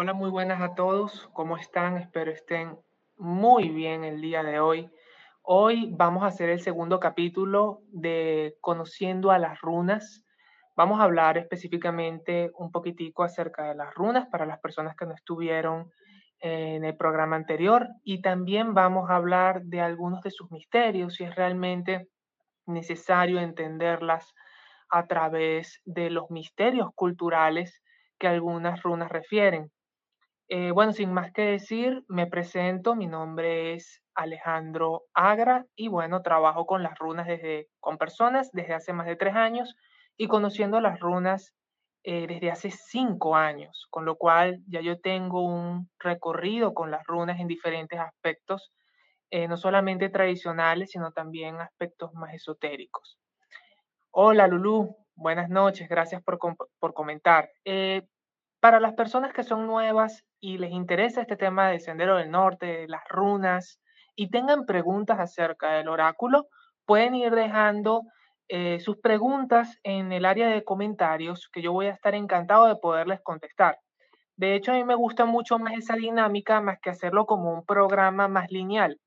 Hola, muy buenas a todos. ¿Cómo están? Espero estén muy bien el día de hoy. Hoy vamos a hacer el segundo capítulo de Conociendo a las runas. Vamos a hablar específicamente un poquitico acerca de las runas para las personas que no estuvieron en el programa anterior y también vamos a hablar de algunos de sus misterios, si es realmente necesario entenderlas a través de los misterios culturales que algunas runas refieren. Eh, bueno, sin más que decir, me presento, mi nombre es Alejandro Agra y bueno, trabajo con las runas desde, con personas desde hace más de tres años y conociendo las runas eh, desde hace cinco años, con lo cual ya yo tengo un recorrido con las runas en diferentes aspectos, eh, no solamente tradicionales, sino también aspectos más esotéricos. Hola Lulu, buenas noches, gracias por, por comentar. Para las personas que son nuevas y les interesa este tema del Sendero del Norte, las runas, y tengan preguntas acerca del oráculo, pueden ir dejando eh, sus preguntas en el área de comentarios, que yo voy a estar encantado de poderles contestar. De hecho, a mí me gusta mucho más esa dinámica, más que hacerlo como un programa más lineal.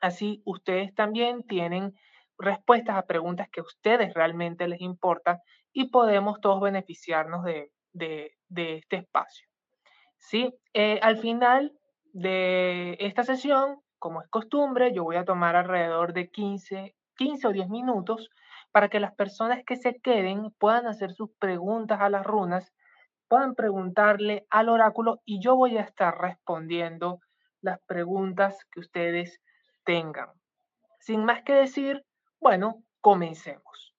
Así, ustedes también tienen respuestas a preguntas que a ustedes realmente les importan y podemos todos beneficiarnos de, de este espacio. ¿sí? Eh, al final de esta sesión, como es costumbre, yo voy a tomar alrededor de 15, 15 o 10 minutos para que las personas que se queden puedan hacer sus preguntas a las runas, puedan preguntarle al oráculo y yo voy a estar respondiendo las preguntas que ustedes tengan. Sin más que decir, bueno, comencemos.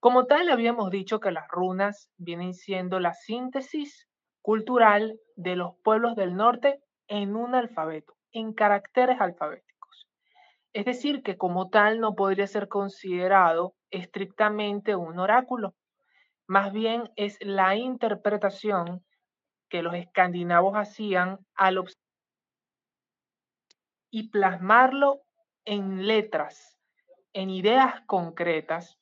Como tal, habíamos dicho que las runas vienen siendo la síntesis cultural de los pueblos del norte en un alfabeto, en caracteres alfabéticos. Es decir, que como tal no podría ser considerado estrictamente un oráculo. Más bien es la interpretación que los escandinavos hacían al y plasmarlo en letras, en ideas concretas,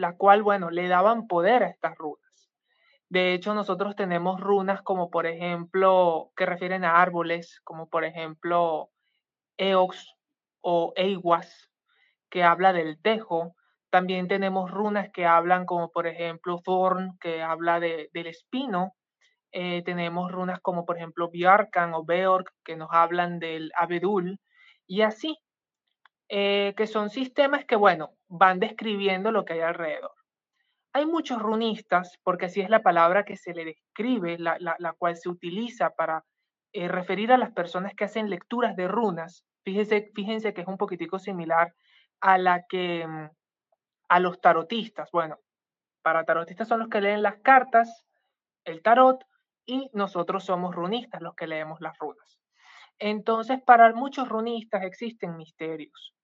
la cual, bueno, le daban poder a estas rutas. De hecho, nosotros tenemos runas como por ejemplo, que refieren a árboles, como por ejemplo Eox o Eiwas, que habla del tejo. También tenemos runas que hablan como por ejemplo Thorn, que habla de, del espino. Eh, tenemos runas como por ejemplo Biarkan o Beorg, que nos hablan del abedul. Y así, eh, que son sistemas que, bueno, van describiendo lo que hay alrededor. Hay muchos runistas, porque así es la palabra que se le describe, la, cual se utiliza para eh, referir a las personas que hacen lecturas de runas. Fíjense, fíjense que es un poquitico similar a la que mm, a los tarotistas. Bueno, para tarotistas son los que leen las cartas, el tarot, y nosotros somos runistas, los que leemos las runas. Entonces, para muchos runistas existen misterios.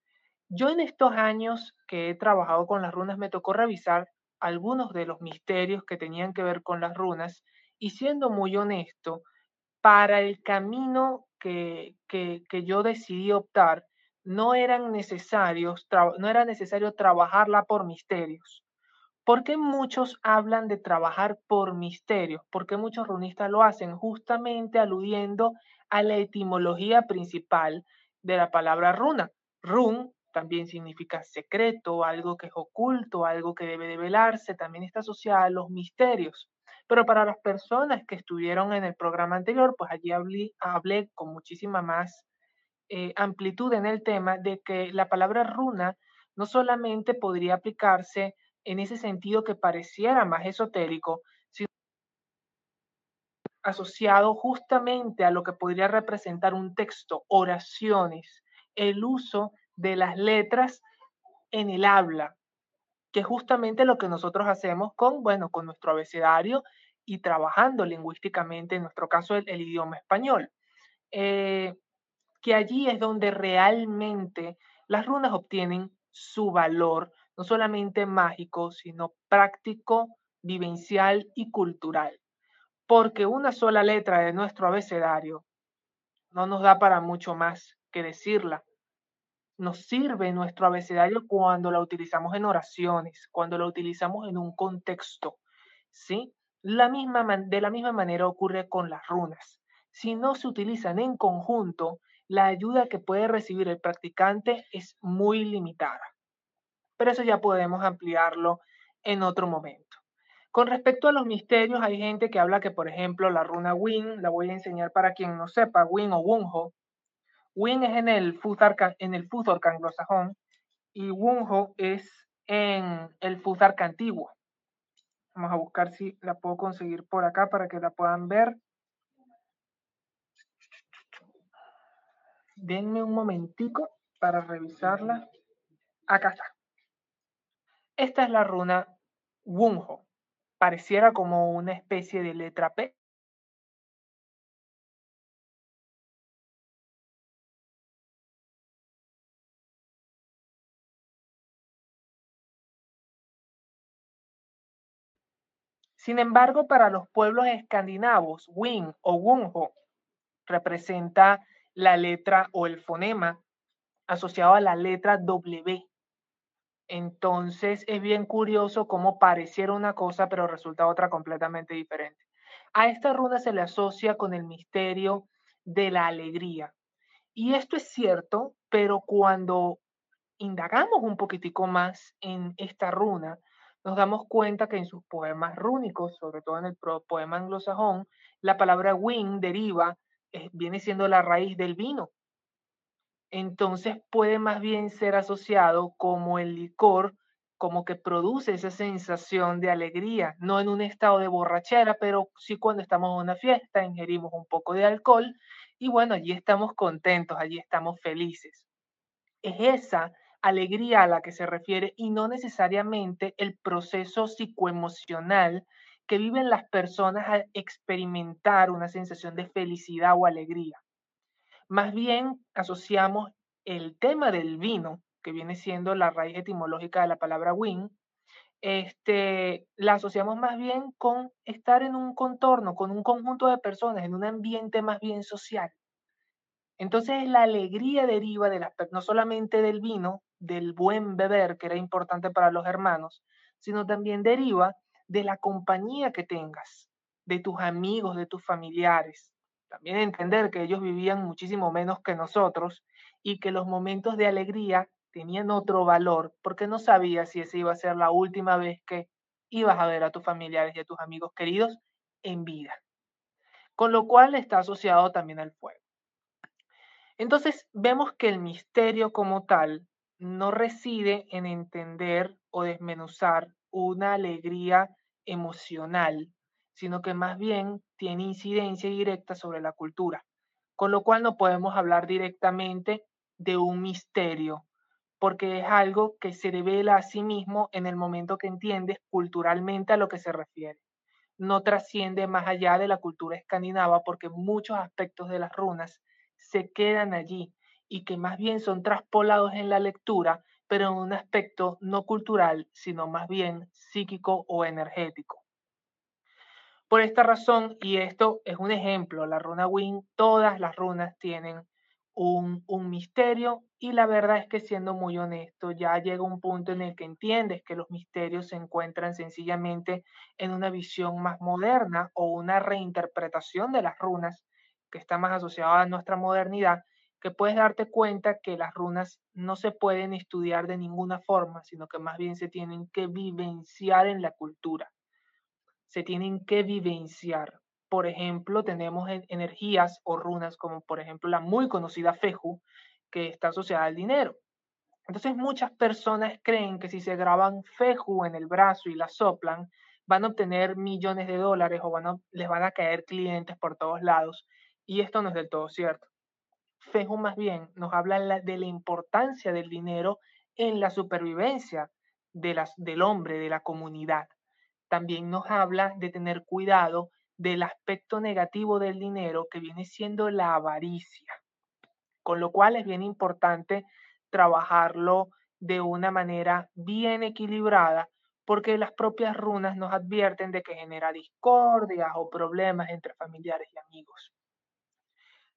Yo en estos años que he trabajado con las runas me tocó revisar algunos de los misterios que tenían que ver con las runas y siendo muy honesto, para el camino que, que, yo decidí optar, no, eran necesarios, no era necesario trabajarla por misterios. ¿Por qué muchos hablan de trabajar por misterios? Porque muchos runistas lo hacen justamente aludiendo a la etimología principal de la palabra runa. Run también significa secreto, algo que es oculto, algo que debe de velarse, también está asociada a los misterios. Pero para las personas que estuvieron en el programa anterior, pues allí hablé, con muchísima más eh, amplitud en el tema de que la palabra runa no solamente podría aplicarse en ese sentido que pareciera más esotérico, sino asociado justamente a lo que podría representar un texto, oraciones, el uso de las letras en el habla, que es justamente lo que nosotros hacemos con, bueno, con nuestro abecedario y trabajando lingüísticamente, en nuestro caso, el, idioma español. Eh, que allí es donde realmente las runas obtienen su valor, no solamente mágico, sino práctico, vivencial y cultural. Porque una sola letra de nuestro abecedario no nos da para mucho más que decirla nos sirve nuestro abecedario cuando la utilizamos en oraciones, cuando la utilizamos en un contexto, ¿sí? La misma de la misma manera ocurre con las runas. si no se utilizan en conjunto, la ayuda que puede recibir el practicante es muy limitada. Pero eso ya podemos ampliarlo en otro momento. Con respecto a los misterios, hay gente que habla que, por ejemplo, la runa Win, la voy a enseñar para quien no sepa, Win o Wunho. Win es en el Futhark, en el anglosajón y Wunho es en el Futhark antiguo. Vamos a buscar si la puedo conseguir por acá para que la puedan ver. Denme un momentico para revisarla. Acá está. Esta es la runa Wunho. Pareciera como una especie de letra P. Sin embargo, para los pueblos escandinavos, Win o Wunho representa la letra o el fonema asociado a la letra W. Entonces es bien curioso cómo pareciera una cosa, pero resulta otra completamente diferente. A esta runa se le asocia con el misterio de la alegría. Y esto es cierto, pero cuando indagamos un poquitico más en esta runa, nos damos cuenta que en sus poemas rúnicos, sobre todo en el poema anglosajón, la palabra win deriva, eh, viene siendo la raíz del vino. Entonces puede más bien ser asociado como el licor, como que produce esa sensación de alegría, no en un estado de borrachera, pero sí cuando estamos en una fiesta, ingerimos un poco de alcohol y bueno, allí estamos contentos, allí estamos felices. Es esa alegría a la que se refiere y no necesariamente el proceso psicoemocional que viven las personas al experimentar una sensación de felicidad o alegría. Más bien asociamos el tema del vino, que viene siendo la raíz etimológica de la palabra win, este, la asociamos más bien con estar en un contorno, con un conjunto de personas, en un ambiente más bien social. Entonces la alegría deriva de la, no solamente del vino, del buen beber, que era importante para los hermanos, sino también deriva de la compañía que tengas, de tus amigos, de tus familiares. También entender que ellos vivían muchísimo menos que nosotros y que los momentos de alegría tenían otro valor, porque no sabías si esa iba a ser la última vez que ibas a ver a tus familiares y a tus amigos queridos en vida. Con lo cual está asociado también al fuego. Entonces vemos que el misterio como tal no reside en entender o desmenuzar una alegría emocional, sino que más bien tiene incidencia directa sobre la cultura, con lo cual no podemos hablar directamente de un misterio, porque es algo que se revela a sí mismo en el momento que entiendes culturalmente a lo que se refiere. No trasciende más allá de la cultura escandinava porque muchos aspectos de las runas se quedan allí y que más bien son traspolados en la lectura, pero en un aspecto no cultural, sino más bien psíquico o energético. Por esta razón, y esto es un ejemplo, la runa Win, todas las runas tienen un, un, misterio y la verdad es que siendo muy honesto, ya llega un punto en el que entiendes que los misterios se encuentran sencillamente en una visión más moderna o una reinterpretación de las runas que está más asociada a nuestra modernidad que puedes darte cuenta que las runas no se pueden estudiar de ninguna forma, sino que más bien se tienen que vivenciar en la cultura. Se tienen que vivenciar. Por ejemplo, tenemos energías o runas como por ejemplo la muy conocida Feju, que está asociada al dinero. Entonces muchas personas creen que si se graban Feju en el brazo y la soplan, van a obtener millones de dólares o van les van a caer clientes por todos lados. Y esto no es del todo cierto. Fejo más bien nos habla de la importancia del dinero en la supervivencia de las, del hombre, de la comunidad. También nos habla de tener cuidado del aspecto negativo del dinero que viene siendo la avaricia. Con lo cual es bien importante trabajarlo de una manera bien equilibrada porque las propias runas nos advierten de que genera discordias o problemas entre familiares y amigos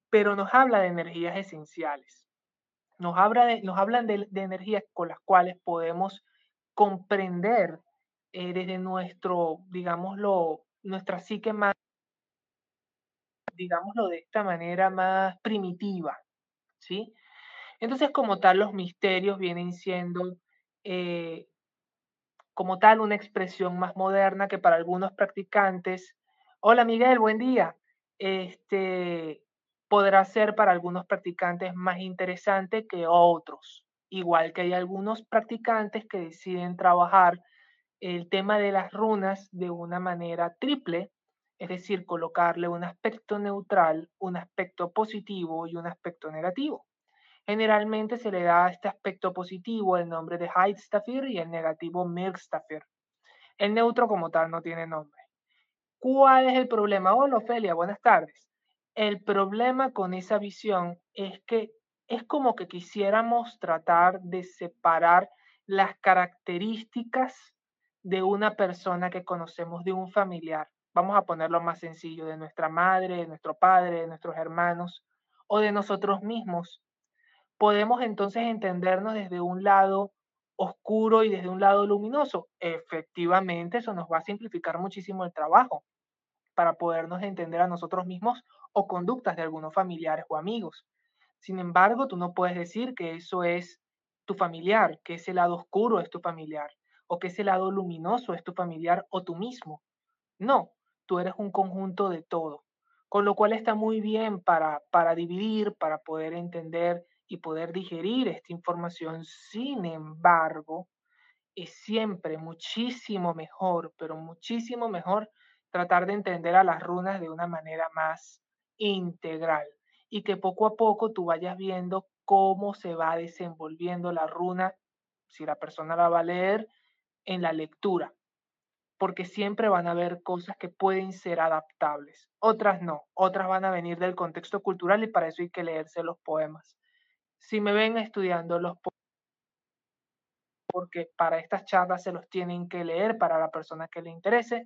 pero nos habla de energías esenciales. Nos, habla de, nos hablan de, energías con las cuales podemos comprender eh, desde nuestro, digámoslo, nuestra psique más digámoslo de esta manera, más primitiva, ¿sí? Entonces, como tal, los misterios vienen siendo eh, como tal una expresión más moderna que para algunos practicantes. Hola Miguel, buen día. Este podrá ser para algunos practicantes más interesante que otros. Igual que hay algunos practicantes que deciden trabajar el tema de las runas de una manera triple, es decir, colocarle un aspecto neutral, un aspecto positivo y un aspecto negativo. Generalmente se le da a este aspecto positivo el nombre de Heidstafir y el negativo Mirkstafir. El neutro como tal no tiene nombre. ¿Cuál es el problema? Hola, Ofelia, buenas tardes. El problema con esa visión es que es como que quisiéramos tratar de separar las características de una persona que conocemos, de un familiar. Vamos a ponerlo más sencillo, de nuestra madre, de nuestro padre, de nuestros hermanos o de nosotros mismos podemos entonces entendernos desde un lado oscuro y desde un lado luminoso. Efectivamente, eso nos va a simplificar muchísimo el trabajo para podernos entender a nosotros mismos o conductas de algunos familiares o amigos. Sin embargo, tú no puedes decir que eso es tu familiar, que ese lado oscuro es tu familiar, o que ese lado luminoso es tu familiar o tú mismo. No, tú eres un conjunto de todo, con lo cual está muy bien para, para dividir, para poder entender y poder digerir esta información. Sin embargo, es siempre muchísimo mejor, pero muchísimo mejor tratar de entender a las runas de una manera más integral y que poco a poco tú vayas viendo cómo se va desenvolviendo la runa, si la persona la va a leer, en la lectura, porque siempre van a haber cosas que pueden ser adaptables, otras no, otras van a venir del contexto cultural y para eso hay que leerse los poemas si me ven estudiando los porque para estas charlas se los tienen que leer para la persona que le interese.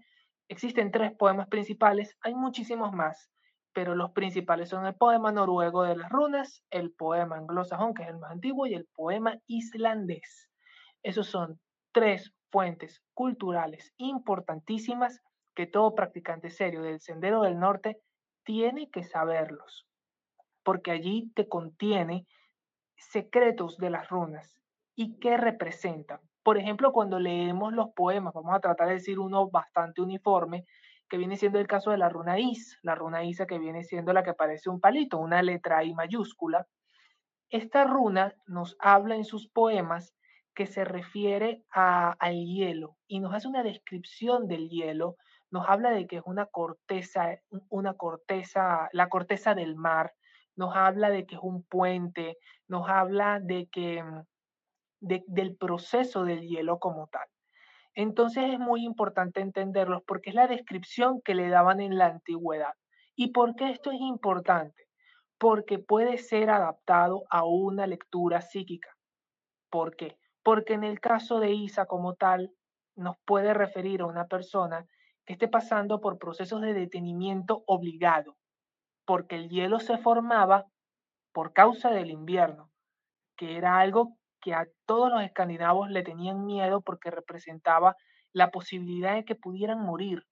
Existen tres poemas principales, hay muchísimos más, pero los principales son el poema noruego de las runas, el poema anglosajón, que es el más antiguo, y el poema islandés. Esos son tres fuentes culturales importantísimas que todo practicante serio del Sendero del Norte tiene que saberlos, porque allí te contiene secretos de las runas y qué representan. Por ejemplo, cuando leemos los poemas, vamos a tratar de decir uno bastante uniforme, que viene siendo el caso de la runa Is, la runa Isa que viene siendo la que parece un palito, una letra I mayúscula. Esta runa nos habla en sus poemas que se refiere al hielo y nos hace una descripción del hielo, nos habla de que es una corteza, una corteza, la corteza del mar, nos habla de que es un puente, nos habla de que del proceso del hielo como tal. Entonces es muy importante entenderlos porque es la descripción que le daban en la antigüedad. ¿Y por qué esto es importante? Porque puede ser adaptado a una lectura psíquica. ¿Por qué? Porque en el caso de Isa como tal, nos puede referir a una persona que esté pasando por procesos de detenimiento obligado, porque el hielo se formaba por causa del invierno, que era algo que a todos los escandinavos le tenían miedo porque representaba la posibilidad de que pudieran morir.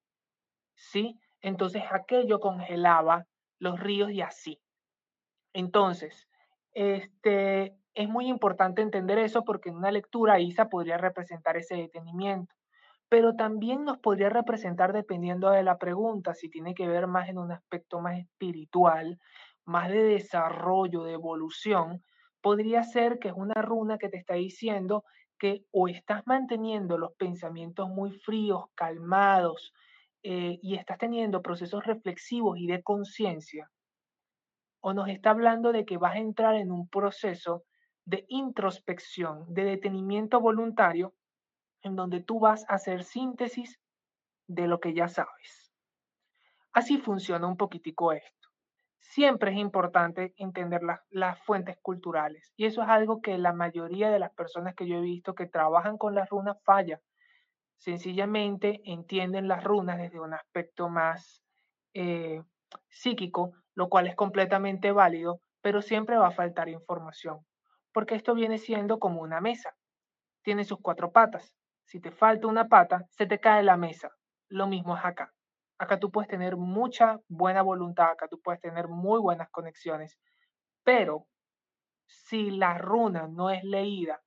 ¿Sí? Entonces aquello congelaba los ríos y así. Entonces, este, es muy importante entender eso porque en una lectura Isa podría representar ese detenimiento pero también nos podría representar dependiendo de la pregunta, si tiene que ver más en un aspecto más espiritual, más de desarrollo, de evolución, podría ser que es una runa que te está diciendo que o estás manteniendo los pensamientos muy fríos, calmados, eh, y estás teniendo procesos reflexivos y de conciencia, o nos está hablando de que vas a entrar en un proceso de introspección, de detenimiento voluntario, en donde tú vas a hacer síntesis de lo que ya sabes. Así funciona un poquitico esto. Siempre es importante entender las fuentes culturales y eso es algo que la mayoría de las personas que yo he visto que trabajan con las runas falla. Sencillamente entienden las runas desde un aspecto más eh, psíquico, lo cual es completamente válido, pero siempre va a faltar información, porque esto viene siendo como una mesa. Tiene sus cuatro patas. Si te falta una pata, se te cae la mesa. Lo mismo es acá. Acá tú puedes tener mucha buena voluntad, acá tú puedes tener muy buenas conexiones, pero si la runa no es leída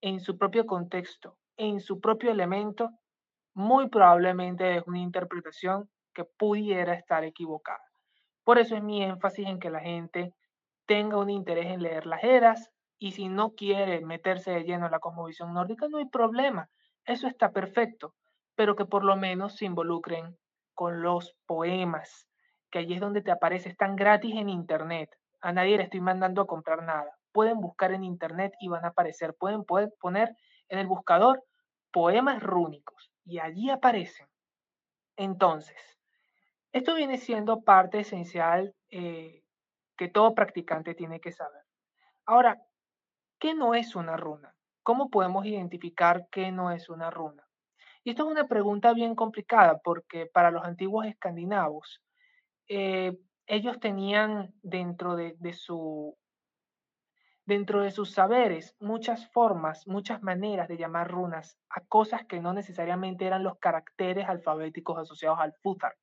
en su propio contexto, en su propio elemento, muy probablemente es una interpretación que pudiera estar equivocada. Por eso es mi énfasis en que la gente tenga un interés en leer las eras y si no quiere meterse de lleno en la cosmovisión nórdica, no hay problema. Eso está perfecto, pero que por lo menos se involucren con los poemas, que allí es donde te aparece, están gratis en internet. A nadie le estoy mandando a comprar nada. Pueden buscar en internet y van a aparecer. Pueden, poner en el buscador poemas rúnicos y allí aparecen. Entonces, esto viene siendo parte esencial eh, que todo practicante tiene que saber. Ahora, ¿qué no es una runa? ¿Cómo podemos identificar qué no es una runa? Y esto es una pregunta bien complicada porque para los antiguos escandinavos, eh, ellos tenían dentro de, su, dentro de sus saberes muchas formas, muchas maneras de llamar runas a cosas que no necesariamente eran los caracteres alfabéticos asociados al Futhark,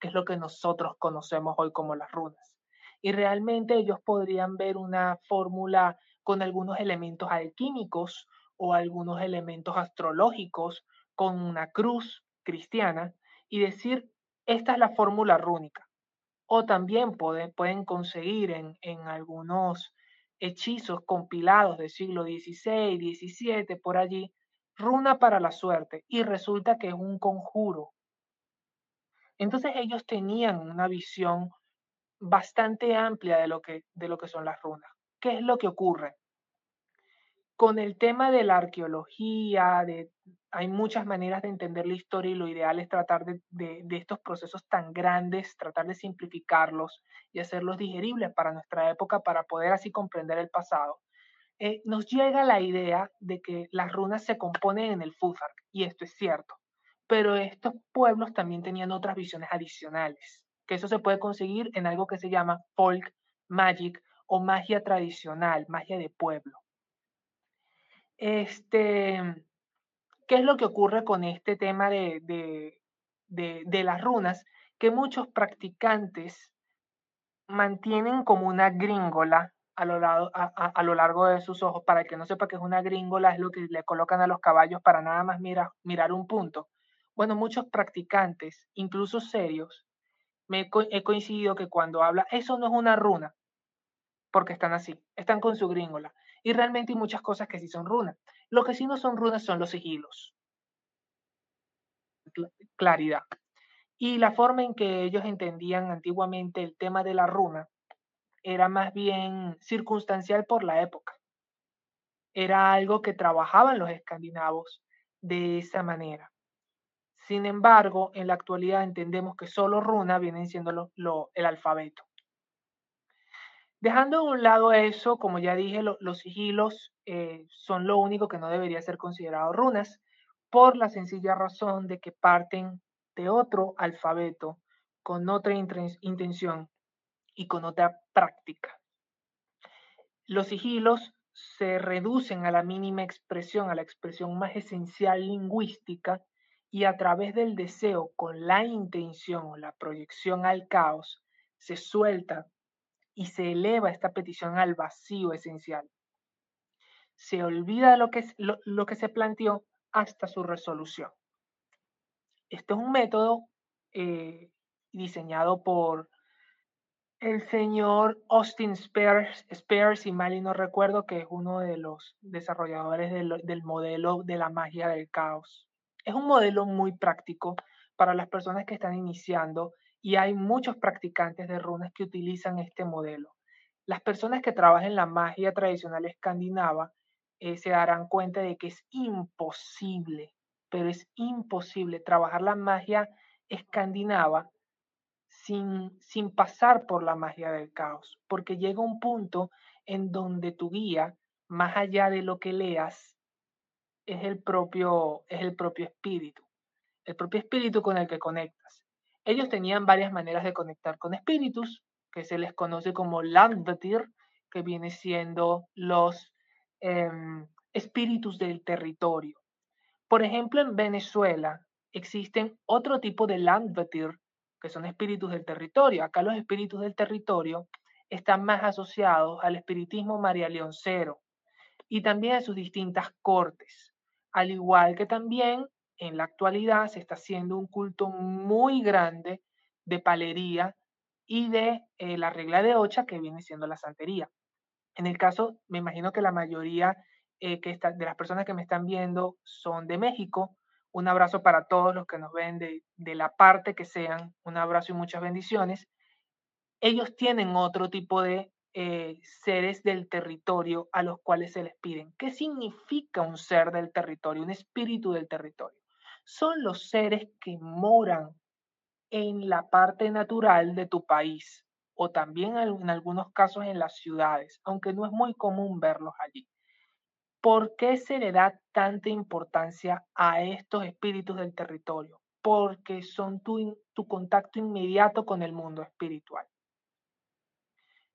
que es lo que nosotros conocemos hoy como las runas. Y realmente ellos podrían ver una fórmula con algunos elementos alquímicos o algunos elementos astrológicos con una cruz cristiana y decir, esta es la fórmula rúnica. O también pueden, conseguir en, en algunos hechizos compilados del siglo XVI, XVII, por allí, runa para la suerte y resulta que es un conjuro. Entonces ellos tenían una visión bastante amplia de lo que, de lo que son las runas. ¿Qué es lo que ocurre? Con el tema de la arqueología, hay muchas maneras de entender la historia y lo ideal es tratar de, estos procesos tan grandes, tratar de simplificarlos y hacerlos digeribles para nuestra época para poder así comprender el pasado. Eh, nos llega la idea de que las runas se componen en el Futhark, y esto es cierto, pero estos pueblos también tenían otras visiones adicionales, que eso se puede conseguir en algo que se llama folk magic o magia tradicional, magia de pueblo. Este, ¿Qué es lo que ocurre con este tema de, las runas? Que muchos practicantes mantienen como una gringola a lo, largo, de sus ojos. Para el que no sepa que es una gringola, es lo que le colocan a los caballos para nada más mirar un punto. Bueno, muchos practicantes, incluso serios, me he coincidido que cuando habla, eso no es una runa, porque están así, están con su gringola. Y realmente hay muchas cosas que sí son runas. Lo que sí no son runas son los sigilos. Claridad. Y la forma en que ellos entendían antiguamente el tema de la runa era más bien circunstancial por la época. Era algo que trabajaban los escandinavos de esa manera. Sin embargo, en la actualidad entendemos que solo runa vienen siendo el alfabeto. Dejando a un lado eso, como ya dije, los sigilos eh, son lo único que no debería ser considerado runas, por la sencilla razón de que parten de otro alfabeto con otra intención y con otra práctica. Los sigilos se reducen a la mínima expresión, a la expresión más esencial lingüística, y a través del deseo con la intención o la proyección al caos, se suelta y se eleva esta petición al vacío esencial. Se olvida lo que, lo, que se planteó hasta su resolución. Este es un método eh, diseñado por el señor Austin Spears, y mal no recuerdo, que es uno de los desarrolladores del, del modelo de la magia del caos. Es un modelo muy práctico para las personas que están iniciando y hay muchos practicantes de runas que utilizan este modelo. Las personas que trabajan la magia tradicional escandinava eh, se darán cuenta de que es imposible, pero es imposible trabajar la magia escandinava sin, sin pasar por la magia del caos, porque llega un punto en donde tu guía, más allá de lo que leas, es el propio, es el propio espíritu, el propio espíritu con el que conectas. Ellos tenían varias maneras de conectar con espíritus, que se les conoce como Landvetir, que viene siendo los em, espíritus del territorio. Por ejemplo, en Venezuela existen otro tipo de Landvetir que son espíritus del territorio. Acá los espíritus del territorio están más asociados al espiritismo María Leoncero y también a sus distintas cortes, al igual que también en la actualidad se está haciendo un culto muy grande de palería y de eh, la regla de ocha que viene siendo la santería. En el caso, me imagino que la mayoría eh, que está, de las personas que me están viendo son de México. Un abrazo para todos los que nos ven de, la parte que sean. Un abrazo y muchas bendiciones. Ellos tienen otro tipo de eh, seres del territorio a los cuales se les piden. ¿Qué significa un ser del territorio, un espíritu del territorio? Son los seres que moran en la parte natural de tu país o también en algunos casos en las ciudades, aunque no es muy común verlos allí. ¿Por qué se le da tanta importancia a estos espíritus del territorio? Porque son tu, tu contacto inmediato con el mundo espiritual.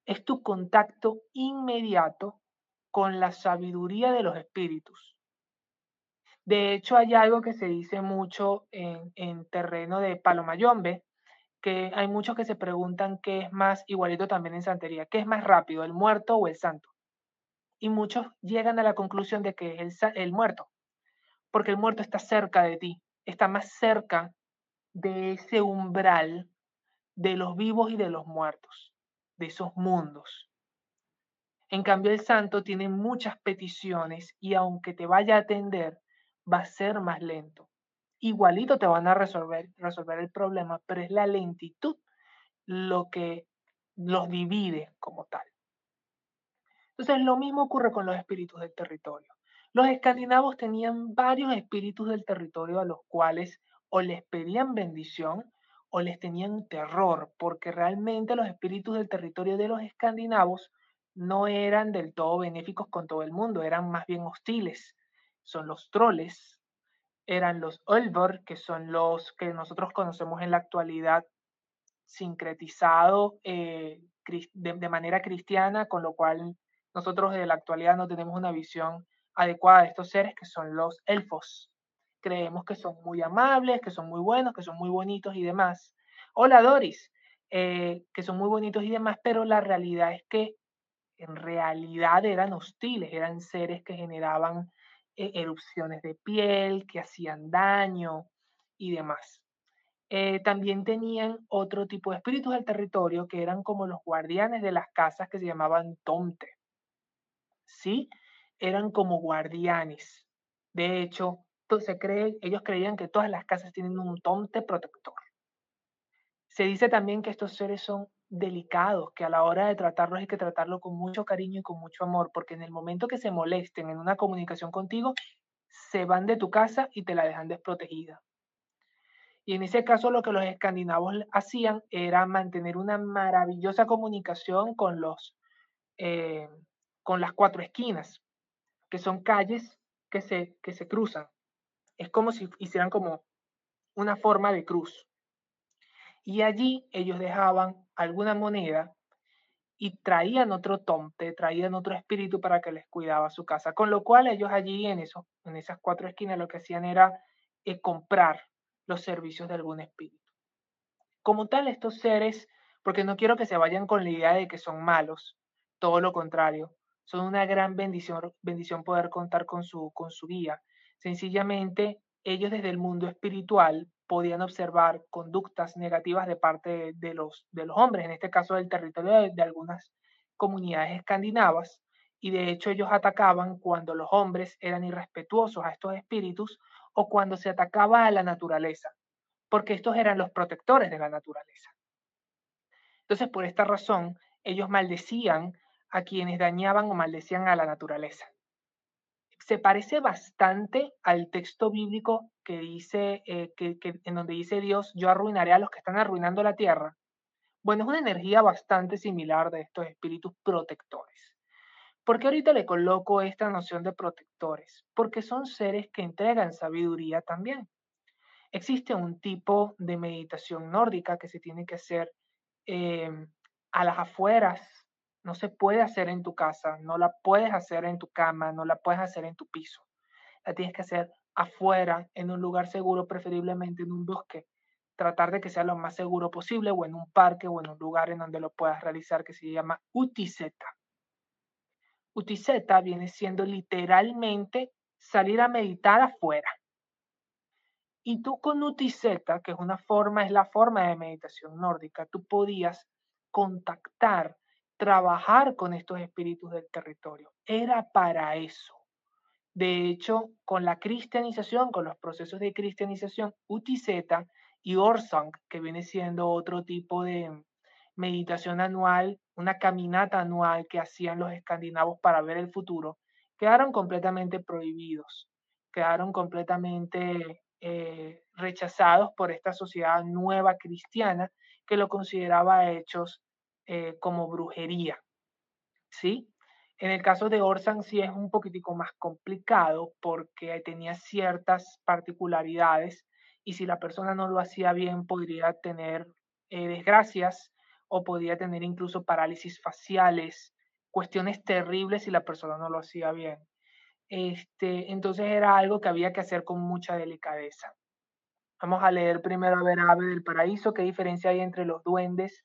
Es tu contacto inmediato con la sabiduría de los espíritus. De hecho, hay algo que se dice mucho en, en terreno de Palomayombe, que hay muchos que se preguntan qué es más, igualito también en santería, qué es más rápido, el muerto o el santo. Y muchos llegan a la conclusión de que es el, el muerto, porque el muerto está cerca de ti, está más cerca de ese umbral de los vivos y de los muertos, de esos mundos. En cambio, el santo tiene muchas peticiones y aunque te vaya a atender, va a ser más lento. Igualito te van a resolver, resolver el problema, pero es la lentitud lo que los divide como tal. Entonces, lo mismo ocurre con los espíritus del territorio. Los escandinavos tenían varios espíritus del territorio a los cuales o les pedían bendición o les tenían terror, porque realmente los espíritus del territorio de los escandinavos no eran del todo benéficos con todo el mundo, eran más bien hostiles son los troles, eran los Olvor, que son los que nosotros conocemos en la actualidad sincretizado eh, de, manera cristiana, con lo cual nosotros de la actualidad no tenemos una visión adecuada de estos seres que son los elfos. Creemos que son muy amables, que son muy buenos, que son muy bonitos y demás. Hola Doris, eh, que son muy bonitos y demás, pero la realidad es que en realidad eran hostiles, eran seres que generaban erupciones de piel que hacían daño y demás. Eh, también tenían otro tipo de espíritus del territorio que eran como los guardianes de las casas que se llamaban tomte. ¿Sí? Eran como guardianes. De hecho, se cree, ellos creían que todas las casas tienen un tomte protector. Se dice también que estos seres son delicados, que a la hora de tratarlos hay que tratarlo con mucho cariño y con mucho amor, porque en el momento que se molesten en una comunicación contigo, se van de tu casa y te la dejan desprotegida. Y en ese caso lo que los escandinavos hacían era mantener una maravillosa comunicación con los eh, con las cuatro esquinas, que son calles que se, que se cruzan. Es como si hicieran como una forma de cruz. Y allí ellos dejaban alguna moneda y traían otro tomte, traían otro espíritu para que les cuidaba su casa. Con lo cual ellos allí en, eso, en esas cuatro esquinas lo que hacían era eh, comprar los servicios de algún espíritu. Como tal, estos seres, porque no quiero que se vayan con la idea de que son malos, todo lo contrario, son una gran bendición, bendición poder contar con su, con su guía. Sencillamente, ellos desde el mundo espiritual podían observar conductas negativas de parte de los, hombres, en este caso del territorio de, de algunas comunidades escandinavas, y de hecho ellos atacaban cuando los hombres eran irrespetuosos a estos espíritus o cuando se atacaba a la naturaleza, porque estos eran los protectores de la naturaleza. Entonces, por esta razón, ellos maldecían a quienes dañaban o maldecían a la naturaleza se parece bastante al texto bíblico que dice, eh, que, en donde dice Dios, yo arruinaré a los que están arruinando la tierra. Bueno, es una energía bastante similar de estos espíritus protectores. ¿Por qué ahorita le coloco esta noción de protectores? Porque son seres que entregan sabiduría también. Existe un tipo de meditación nórdica que se tiene que hacer eh, a las afueras no se puede hacer en tu casa, no la puedes hacer en tu cama, no la puedes hacer en tu piso. La tienes que hacer afuera, en un lugar seguro, preferiblemente en un bosque, tratar de que sea lo más seguro posible o en un parque o en un lugar en donde lo puedas realizar que se llama Utiseta. Utiseta viene siendo literalmente salir a meditar afuera. Y tú con Utiseta, que es una forma, es la forma de meditación nórdica, tú podías contactar, trabajar con estos espíritus del territorio. Era para eso. De hecho, con la cristianización, con los procesos de cristianización, Utiseta y Orsang, que viene siendo otro tipo de meditación anual, una caminata anual que hacían los escandinavos para ver el futuro, quedaron completamente prohibidos, quedaron completamente eh, rechazados por esta sociedad nueva cristiana que lo consideraba hechos eh, como brujería. ¿Sí? En el caso de Orsan sí es un poquitico más complicado porque tenía ciertas particularidades y si la persona no lo hacía bien podría tener eh, desgracias o podría tener incluso parálisis faciales, cuestiones terribles si la persona no lo hacía bien. Este, entonces era algo que había que hacer con mucha delicadeza. Vamos a leer primero a ver Ave del Paraíso, qué diferencia hay entre los duendes,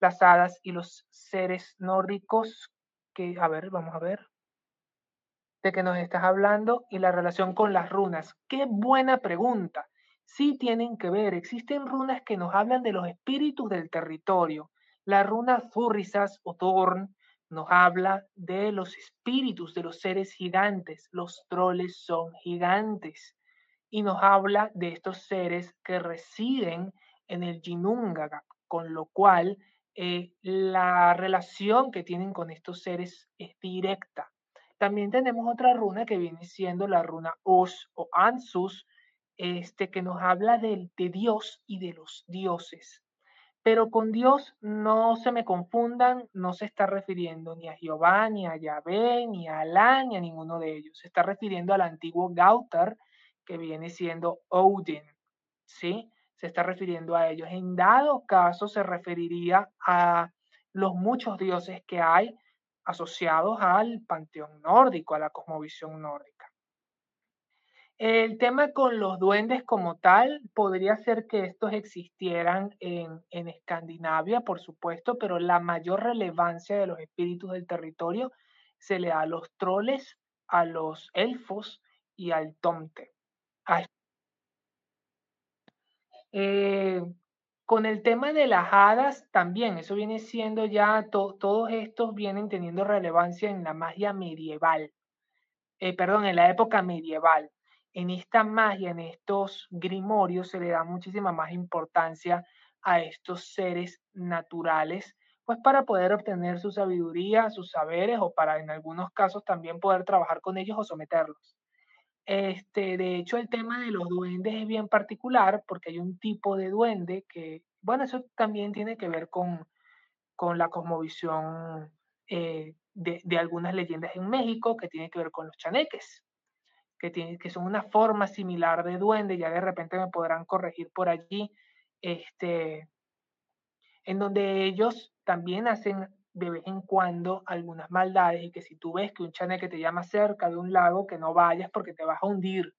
las hadas y los seres nórdicos. Que, a ver, vamos a ver. De qué nos estás hablando y la relación con las runas. Qué buena pregunta. Sí tienen que ver. Existen runas que nos hablan de los espíritus del territorio. La runa Zurrisas o Thorn nos habla de los espíritus de los seres gigantes. Los troles son gigantes. Y nos habla de estos seres que residen en el Jinungaga, con lo cual eh, la relación que tienen con estos seres es directa. También tenemos otra runa que viene siendo la runa Os o Ansus, este, que nos habla de, de Dios y de los dioses. Pero con Dios no se me confundan, no se está refiriendo ni a Jehová, ni a Yahvé, ni a Alá, ni a ninguno de ellos. Se está refiriendo al antiguo Gautar, que viene siendo Odin, ¿sí? Se está refiriendo a ellos. En dado caso, se referiría a los muchos dioses que hay asociados al panteón nórdico, a la cosmovisión nórdica. El tema con los duendes como tal podría ser que estos existieran en, Escandinavia, por supuesto, pero la mayor relevancia de los espíritus del territorio se le da a los troles, a los elfos y al tomte. Eh, con el tema de las hadas también, eso viene siendo ya, todos estos vienen teniendo relevancia en la magia medieval, eh, perdón, en la época medieval en esta magia, en estos grimorios, se le da muchísima más importancia a estos seres naturales, pues para poder obtener su sabiduría, sus saberes o para en algunos casos también poder trabajar con ellos o someterlos. Este, de hecho, el tema de los duendes es bien particular porque hay un tipo de duende que, bueno, eso también tiene que ver con, con la cosmovisión eh, de, de, algunas leyendas en México, que tiene que ver con los chaneques que, tiene, que son una forma similar de duende, ya de repente me podrán corregir por allí, este, en donde ellos también hacen de vez en cuando algunas maldades y que si tú ves que un chaneque te llama cerca de un lago, que no vayas porque te vas a hundir.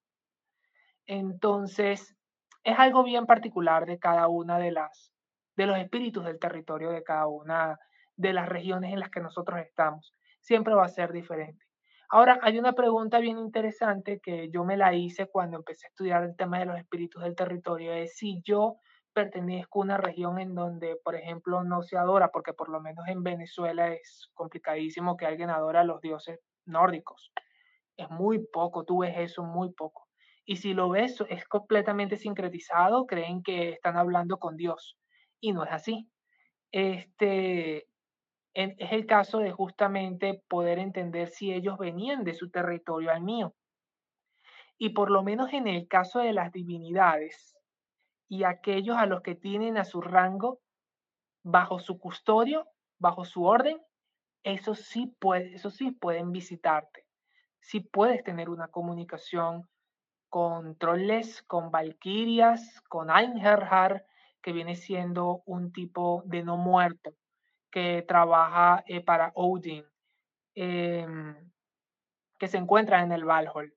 Entonces, es algo bien particular de cada una de las de los espíritus del territorio de cada una de las regiones en las que nosotros estamos. Siempre va a ser diferente. Ahora, hay una pregunta bien interesante que yo me la hice cuando empecé a estudiar el tema de los espíritus del territorio, es si yo pertenezco a una región en donde, por ejemplo, no se adora, porque por lo menos en Venezuela es complicadísimo que alguien adora a los dioses nórdicos. Es muy poco, tú ves eso muy poco. Y si lo ves, es completamente sincretizado, creen que están hablando con Dios. Y no es así. Este, es el caso de justamente poder entender si ellos venían de su territorio al mío. Y por lo menos en el caso de las divinidades y aquellos a los que tienen a su rango bajo su custodio, bajo su orden, eso sí, sí pueden visitarte. Sí puedes tener una comunicación con troles, con valquirias, con Einherjar, que viene siendo un tipo de no muerto que trabaja eh, para Odin, em, que se encuentra en el Valhall.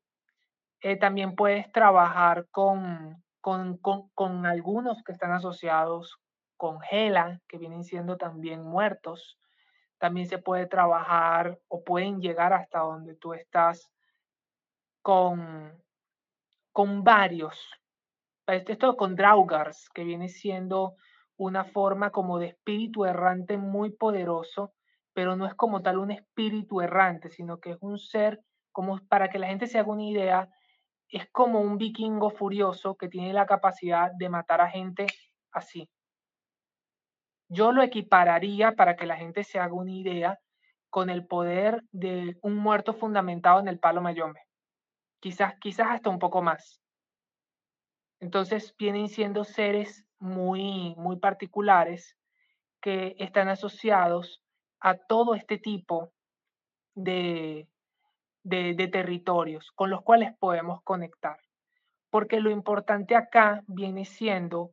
Eh, también puedes trabajar con, con, con, algunos que están asociados con Gela, que vienen siendo también muertos. También se puede trabajar o pueden llegar hasta donde tú estás con, con varios. Esto con Draugars, que viene siendo una forma como de espíritu errante muy poderoso, pero no es como tal un espíritu errante, sino que es un ser, como para que la gente se haga una idea, es como un vikingo furioso que tiene la capacidad de matar a gente así. Yo lo equipararía para que la gente se haga una idea con el poder de un muerto fundamentado en el palo mayombe. Quizás, quizás hasta un poco más. Entonces vienen siendo seres muy, muy particulares que están asociados a todo este tipo de, de, territorios con los cuales podemos conectar. Porque lo importante acá viene siendo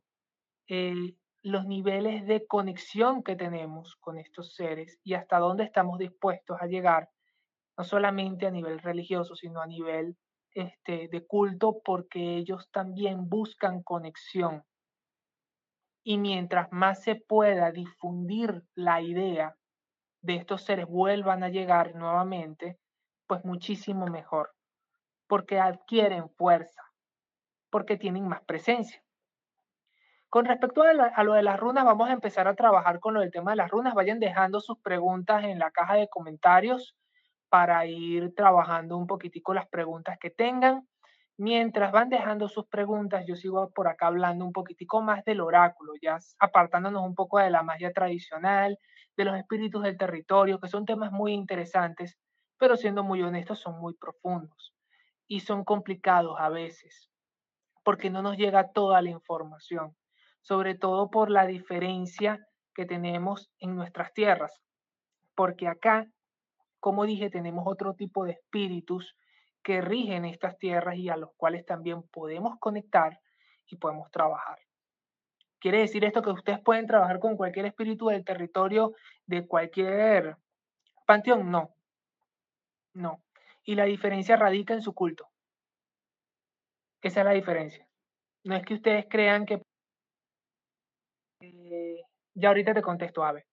eh, los niveles de conexión que tenemos con estos seres y hasta dónde estamos dispuestos a llegar, no solamente a nivel religioso, sino a nivel este, de culto, porque ellos también buscan conexión. Y mientras más se pueda difundir la idea de estos seres vuelvan a llegar nuevamente, pues muchísimo mejor, porque adquieren fuerza, porque tienen más presencia. Con respecto a, lo de las runas, vamos a empezar a trabajar con lo del tema de las runas. Vayan dejando sus preguntas en la caja de comentarios para ir trabajando un poquitico las preguntas que tengan. Mientras van dejando sus preguntas, yo sigo por acá hablando un poquitico más del oráculo, ya apartándonos un poco de la magia tradicional, de los espíritus del territorio, que son temas muy interesantes pero siendo muy honestos son muy profundos y son complicados a veces porque no nos llega toda la información, sobre todo por la diferencia que tenemos en nuestras tierras, porque acá, como dije, tenemos otro tipo de espíritus que rigen estas tierras y a los cuales también podemos conectar y podemos trabajar. ¿Quiere decir esto que ustedes pueden trabajar con cualquier espíritu del territorio de cualquier panteón? No, no. Y la diferencia radica en su culto. Esa es la diferencia. No es que ustedes crean que... Eh, ya ahorita te contesto, Ave.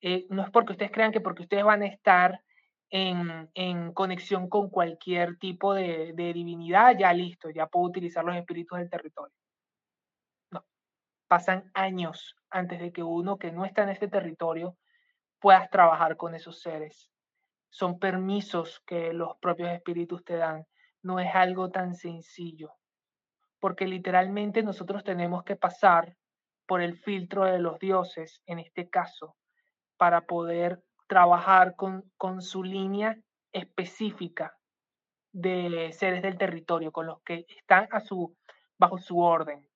Eh, no es porque ustedes crean que porque ustedes van a estar en, en conexión con cualquier tipo de, de, divinidad, ya listo, ya puedo utilizar los espíritus del territorio. No. Pasan años antes de que uno que no está en este territorio puedas trabajar con esos seres son permisos que los propios espíritus te dan. No es algo tan sencillo, porque literalmente nosotros tenemos que pasar por el filtro de los dioses, en este caso, para poder trabajar con, con su línea específica de seres del territorio, con los que están a su, bajo su orden.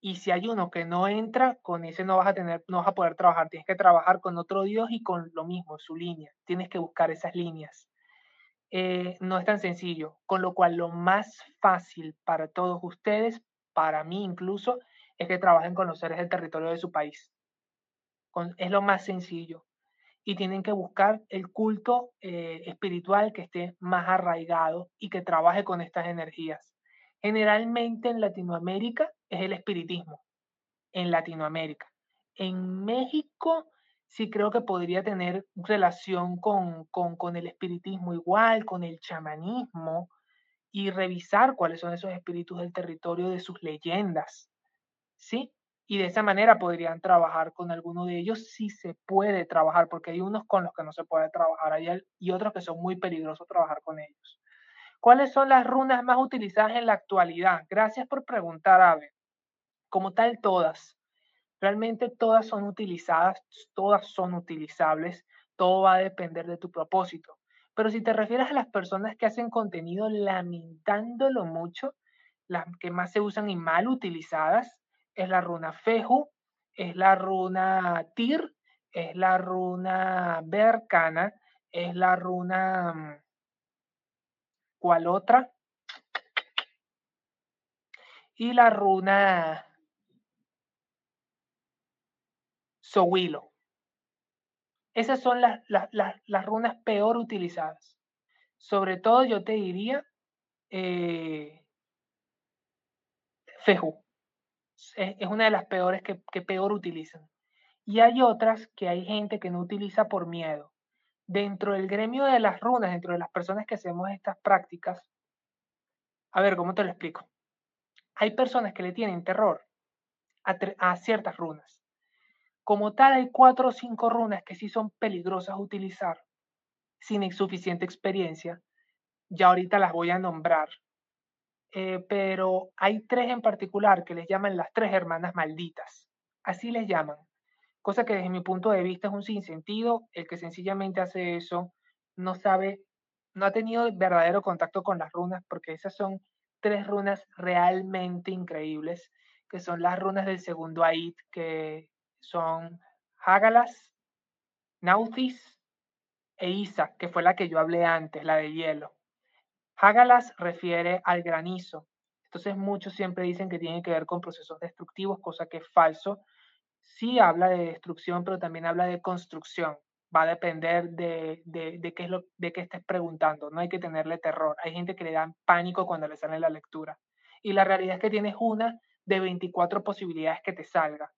Y si hay uno que no entra, con ese no vas a tener, no vas a poder trabajar. Tienes que trabajar con otro Dios y con lo mismo, su línea. Tienes que buscar esas líneas. Eh, no es tan sencillo. Con lo cual, lo más fácil para todos ustedes, para mí incluso, es que trabajen con los seres del territorio de su país. es lo más sencillo. Y tienen que buscar el culto eh, espiritual que esté más arraigado y que trabaje con estas energías. Generalmente en Latinoamérica es el espiritismo, en Latinoamérica. En México sí creo que podría tener relación con, con, el espiritismo igual, con el chamanismo, y revisar cuáles son esos espíritus del territorio de sus leyendas, ¿sí? Y de esa manera podrían trabajar con alguno de ellos si se puede trabajar, porque hay unos con los que no se puede trabajar y otros que son muy peligrosos trabajar con ellos. ¿Cuáles son las runas más utilizadas en la actualidad? Gracias por preguntar, Ave. Como tal, todas. Realmente todas son utilizadas, todas son utilizables, todo va a depender de tu propósito. Pero si te refieres a las personas que hacen contenido lamentándolo mucho, las que más se usan y mal utilizadas es la runa Feju, es la runa Tir, es la runa Berkana, es la runa ¿Cuál otra? Y la runa Sowilo. Esas son las, las, runas peor utilizadas. Sobre todo yo te diría eh, Feju. Es, una de las peores que, que peor utilizan. Y hay otras que hay gente que no utiliza por miedo. Dentro del gremio de las runas, dentro de las personas que hacemos estas prácticas, a ver, ¿cómo te lo explico? Hay personas que le tienen terror a, ciertas runas. Como tal, hay cuatro o cinco runas que sí son peligrosas utilizar sin suficiente experiencia. Ya ahorita las voy a nombrar. Eh, pero hay tres en particular que les llaman las tres hermanas malditas. Así les llaman. Cosa que desde mi punto de vista es un sinsentido. El que sencillamente hace eso no sabe, no ha tenido verdadero contacto con las runas porque esas son tres runas realmente increíbles que son las runas del segundo Ait, que son Hagalas, Nautis e Isa, que fue la que yo hablé antes, la de hielo. Hagalas refiere al granizo. Entonces muchos siempre dicen que tiene que ver con procesos destructivos, cosa que es falso. Sí habla de destrucción, pero también habla de construcción. Va a depender de, de, qué es lo, de qué estés preguntando. No hay que tenerle terror. Hay gente que le da pánico cuando le sale la lectura. Y la realidad es que tienes una de 24 posibilidades que te salga,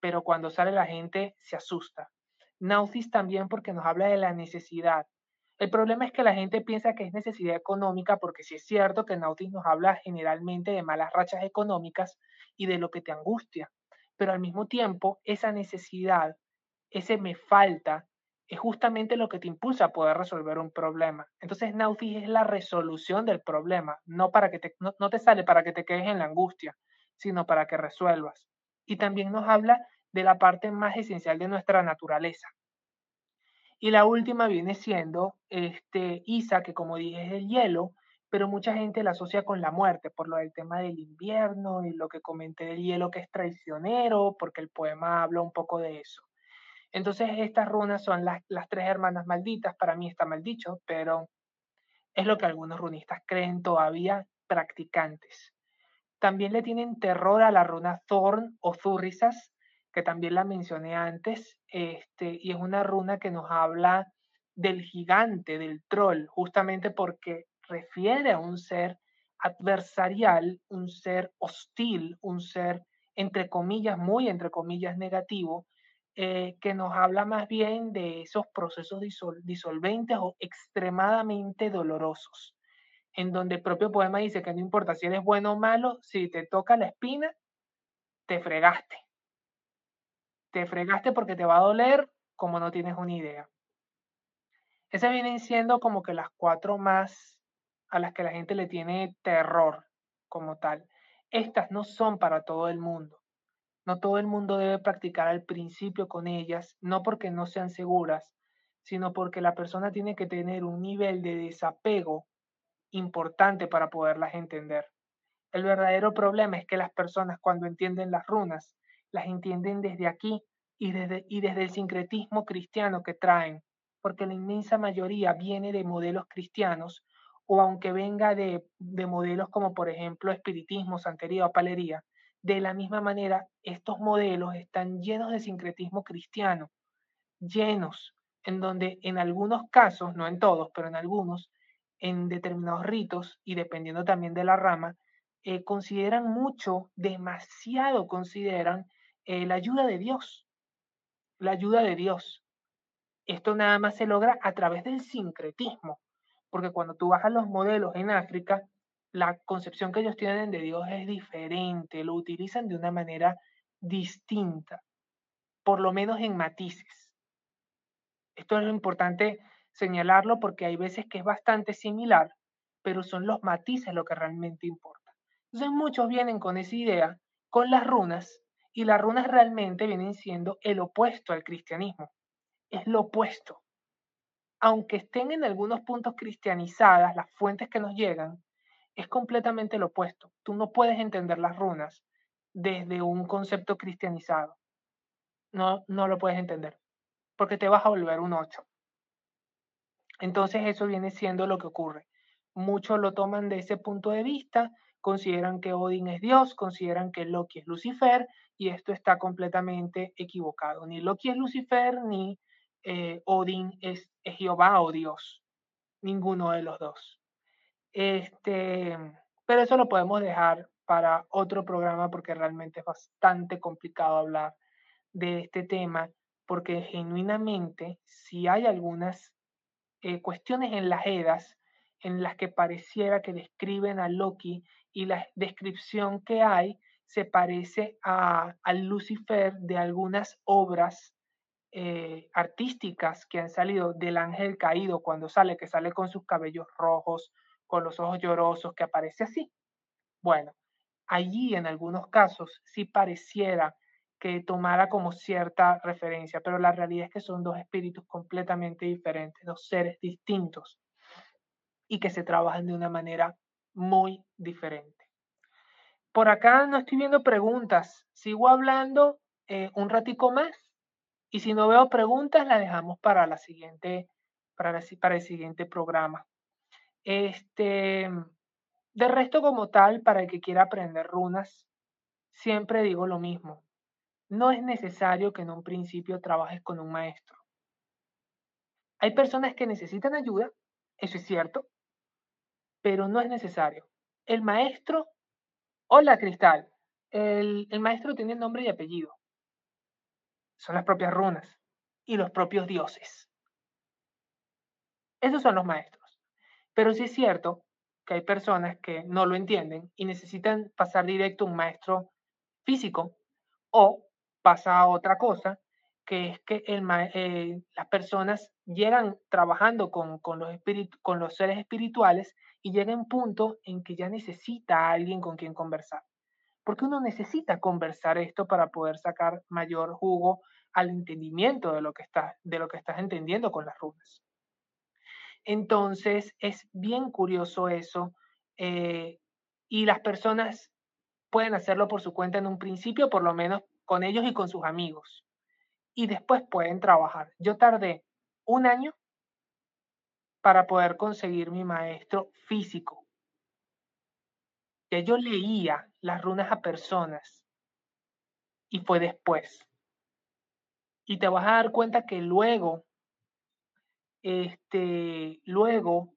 pero cuando sale la gente se asusta. Nautis también porque nos habla de la necesidad. El problema es que la gente piensa que es necesidad económica porque sí es cierto que Nautis nos habla generalmente de malas rachas económicas y de lo que te angustia, pero al mismo tiempo esa necesidad, ese me falta, es justamente lo que te impulsa a poder resolver un problema. Entonces Nautis es la resolución del problema, no, para que te, no te sale para que te quedes en la angustia, sino para que resuelvas. Y también nos habla de la parte más esencial de nuestra naturaleza. Y la última viene siendo este, Isa, que como dije es el hielo, pero mucha gente la asocia con la muerte, por lo del tema del invierno y lo que comenté del hielo que es traicionero, porque el poema habla un poco de eso. Entonces estas runas son las, las tres hermanas malditas, para mí está mal dicho, pero es lo que algunos runistas creen todavía practicantes. También le tienen terror a la runa Thorn o Zurrisas, que también la mencioné antes, este, y es una runa que nos habla del gigante, del troll, justamente porque refiere a un ser adversarial, un ser hostil, un ser, entre comillas, muy entre comillas, negativo, eh, que nos habla más bien de esos procesos disolventes o extremadamente dolorosos en donde el propio poema dice que no importa si eres bueno o malo, si te toca la espina, te fregaste. Te fregaste porque te va a doler como no tienes una idea. Esas vienen siendo como que las cuatro más a las que la gente le tiene terror como tal. Estas no son para todo el mundo. No todo el mundo debe practicar al principio con ellas, no porque no sean seguras, sino porque la persona tiene que tener un nivel de desapego importante para poderlas entender. El verdadero problema es que las personas cuando entienden las runas, las entienden desde aquí y desde, y desde el sincretismo cristiano que traen, porque la inmensa mayoría viene de modelos cristianos o aunque venga de, de modelos como por ejemplo espiritismo, santería o palería, de la misma manera estos modelos están llenos de sincretismo cristiano, llenos, en donde en algunos casos, no en todos, pero en algunos, en determinados ritos y dependiendo también de la rama, eh, consideran mucho, demasiado consideran eh, la ayuda de Dios, la ayuda de Dios. Esto nada más se logra a través del sincretismo, porque cuando tú vas a los modelos en África, la concepción que ellos tienen de Dios es diferente, lo utilizan de una manera distinta, por lo menos en matices. Esto es importante señalarlo porque hay veces que es bastante similar, pero son los matices lo que realmente importa. Entonces muchos vienen con esa idea, con las runas, y las runas realmente vienen siendo el opuesto al cristianismo. Es lo opuesto. Aunque estén en algunos puntos cristianizadas las fuentes que nos llegan, es completamente lo opuesto. Tú no puedes entender las runas desde un concepto cristianizado. No, no lo puedes entender, porque te vas a volver un 8. Entonces eso viene siendo lo que ocurre. Muchos lo toman de ese punto de vista, consideran que Odín es Dios, consideran que Loki es Lucifer, y esto está completamente equivocado. Ni Loki es Lucifer, ni eh, Odín es, Jehová o Dios. Ninguno de los dos. Este, pero eso lo podemos dejar para otro programa porque realmente es bastante complicado hablar de este tema porque genuinamente si hay algunas eh, cuestiones en las Edas en las que pareciera que describen a Loki y la descripción que hay se parece a, al Lucifer de algunas obras eh, artísticas que han salido del ángel caído cuando sale, que sale con sus cabellos rojos, con los ojos llorosos, que aparece así. Bueno, allí en algunos casos sí pareciera que tomara como cierta referencia, pero la realidad es que son dos espíritus completamente diferentes, dos seres distintos y que se trabajan de una manera muy diferente. Por acá no estoy viendo preguntas, sigo hablando eh, un ratico más y si no veo preguntas la dejamos para la siguiente, para, el siguiente programa. Este, de resto como tal, para el que quiera aprender runas, siempre digo lo mismo no es necesario que en un principio trabajes con un maestro. Hay personas que necesitan ayuda, eso es cierto, pero no es necesario. El maestro, hola Cristal, el, el maestro tiene nombre y apellido. Son las propias runas y los propios dioses. Esos son los maestros. Pero sí es cierto que hay personas que no lo entienden y necesitan pasar directo a un maestro físico o pasa a otra cosa, que es que eh, las personas llegan trabajando con, con los con los seres espirituales y llega un punto en que ya necesita a alguien con quien conversar. Porque uno necesita conversar esto para poder sacar mayor jugo al entendimiento de lo que, está, de lo que estás entendiendo con las runas. Entonces, es bien curioso eso. Eh, y las personas pueden hacerlo por su cuenta en un principio, por lo menos con ellos y con sus amigos. Y después pueden trabajar. Yo tardé un año para poder conseguir mi maestro físico. Yo leía las runas a personas y fue después. Y te vas a dar cuenta que luego, este, luego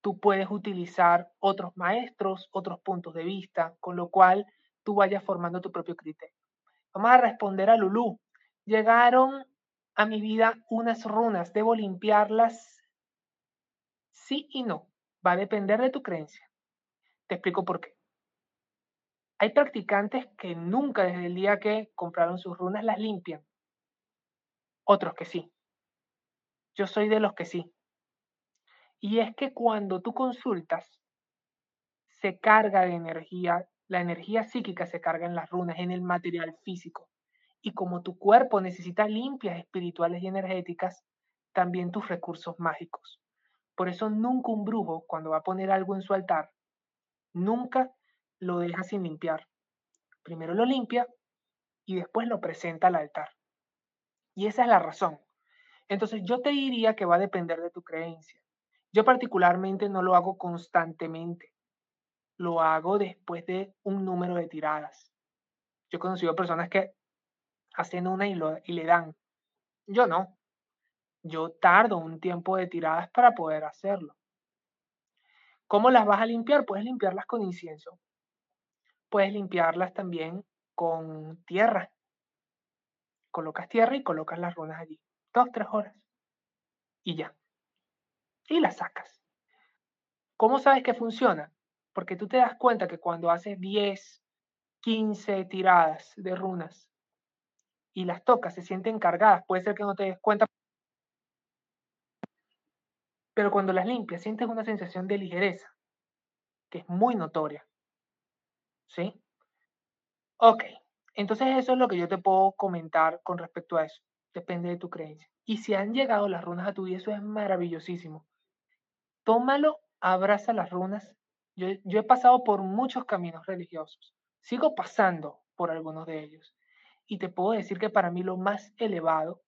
tú puedes utilizar otros maestros, otros puntos de vista, con lo cual tú vayas formando tu propio criterio. Vamos a responder a Lulú. Llegaron a mi vida unas runas, ¿debo limpiarlas? Sí y no. Va a depender de tu creencia. Te explico por qué. Hay practicantes que nunca desde el día que compraron sus runas las limpian. Otros que sí. Yo soy de los que sí. Y es que cuando tú consultas, se carga de energía la energía psíquica se carga en las runas, en el material físico. Y como tu cuerpo necesita limpias espirituales y energéticas, también tus recursos mágicos. Por eso nunca un brujo, cuando va a poner algo en su altar, nunca lo deja sin limpiar. Primero lo limpia y después lo presenta al altar. Y esa es la razón. Entonces yo te diría que va a depender de tu creencia. Yo particularmente no lo hago constantemente lo hago después de un número de tiradas. Yo he conocido personas que hacen una y, lo, y le dan. Yo no. Yo tardo un tiempo de tiradas para poder hacerlo. ¿Cómo las vas a limpiar? Puedes limpiarlas con incienso. Puedes limpiarlas también con tierra. Colocas tierra y colocas las runas allí. Dos, tres horas. Y ya. Y las sacas. ¿Cómo sabes que funciona? Porque tú te das cuenta que cuando haces 10, 15 tiradas de runas y las tocas, se sienten cargadas, puede ser que no te des cuenta, pero cuando las limpias sientes una sensación de ligereza, que es muy notoria. ¿Sí? Ok, entonces eso es lo que yo te puedo comentar con respecto a eso. Depende de tu creencia. Y si han llegado las runas a tu vida, eso es maravillosísimo. Tómalo, abraza las runas yo, he pasado por muchos caminos religiosos, sigo pasando por algunos de ellos. Y te puedo decir que para mí lo más elevado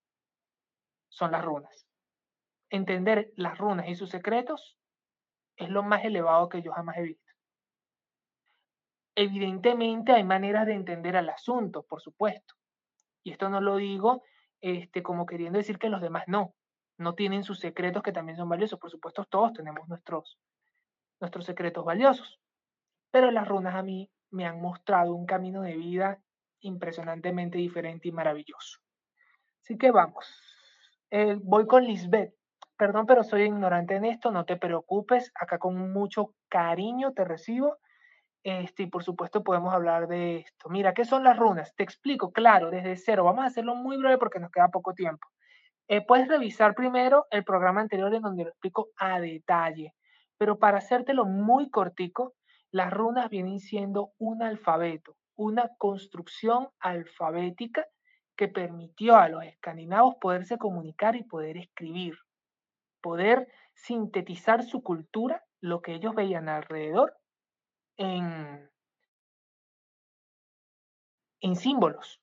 son las runas. Entender las runas y sus secretos es lo más elevado que yo jamás he visto. Evidentemente hay maneras de entender al asunto, por supuesto. Y esto no lo digo este, como queriendo decir que los demás no. No tienen sus secretos que también son valiosos. Por supuesto, todos tenemos nuestros, nuestros secretos valiosos. pero las runas a mí me han mostrado un camino de vida impresionantemente diferente y maravilloso. Así que vamos. Eh, voy con Lisbeth. Perdón, pero soy ignorante en esto, no te preocupes. Acá con mucho cariño te recibo. Este, y por supuesto podemos hablar de esto. Mira, ¿qué son las runas? Te explico, claro, desde cero. Vamos a hacerlo muy breve porque nos queda poco tiempo. Eh, puedes revisar primero el programa anterior en donde lo explico a detalle. Pero para hacértelo muy cortico, las runas vienen siendo un alfabeto, una construcción alfabética que permitió a los escandinavos poderse comunicar y poder escribir, poder sintetizar su cultura, lo que ellos veían alrededor, en, símbolos.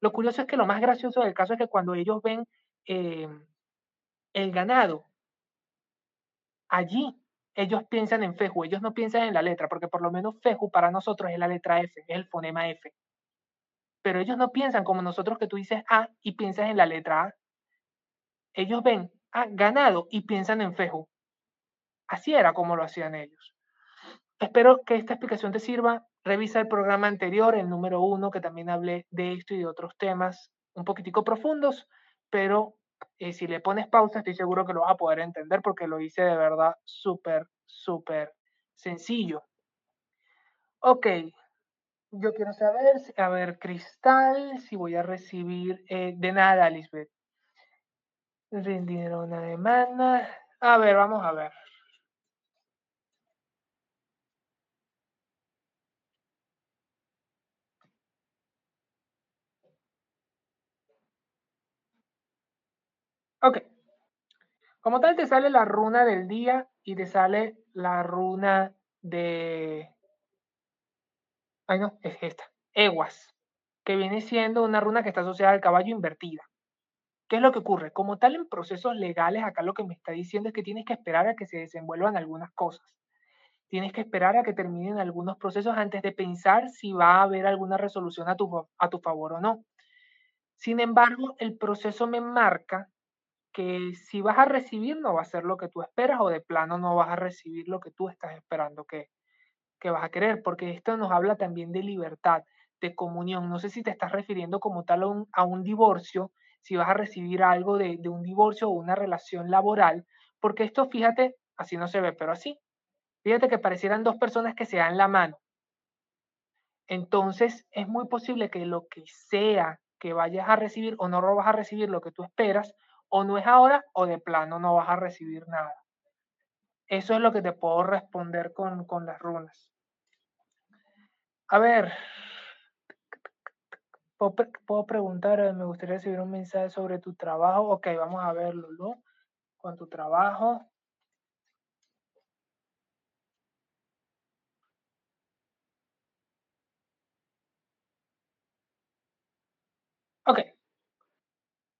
Lo curioso es que lo más gracioso del caso es que cuando ellos ven eh, el ganado allí, ellos piensan en Feju, ellos no piensan en la letra, porque por lo menos Feju para nosotros es la letra F, es el fonema F pero ellos no piensan como nosotros que tú dices A y piensas en la letra A. Ellos ven ganado y piensan en Feju. Así era como lo hacían ellos. Espero que esta explicación te sirva. Revisa el programa anterior, el número uno, que también hablé de esto y de otros temas un poquitico profundos, pero eh, si le pones pausa estoy seguro que lo vas a poder entender porque lo hice de verdad súper, súper sencillo. Ok, yo quiero saber, a ver, Cristal, si voy a recibir eh, de nada, Lisbeth. Rendir una demanda. A ver, vamos a ver. Ok. Como tal, te sale la runa del día y te sale la runa de ay no, es esta, Eguas, que viene siendo una runa que está asociada al caballo invertida. ¿Qué es lo que ocurre? Como tal, en procesos legales, acá lo que me está diciendo es que tienes que esperar a que se desenvuelvan algunas cosas. Tienes que esperar a que terminen algunos procesos antes de pensar si va a haber alguna resolución a tu, a tu favor o no. Sin embargo, el proceso me marca que si vas a recibir no va a ser lo que tú esperas o de plano no vas a recibir lo que tú estás esperando que, que vas a querer, porque esto nos habla también de libertad, de comunión. No sé si te estás refiriendo como tal a un, divorcio, si vas a recibir algo de, un divorcio o una relación laboral, porque esto, fíjate, así no se ve, pero así. Fíjate que parecieran dos personas que se dan la mano. Entonces, es muy posible que lo que sea que vayas a recibir o no vas a recibir lo que tú esperas, o no es ahora o de plano no vas a recibir nada. Eso es lo que te puedo responder con, con las runas. A ver, puedo, preguntar, eh, me gustaría recibir un mensaje sobre tu trabajo. Ok, vamos a verlo, ¿no? Con tu trabajo. Ok.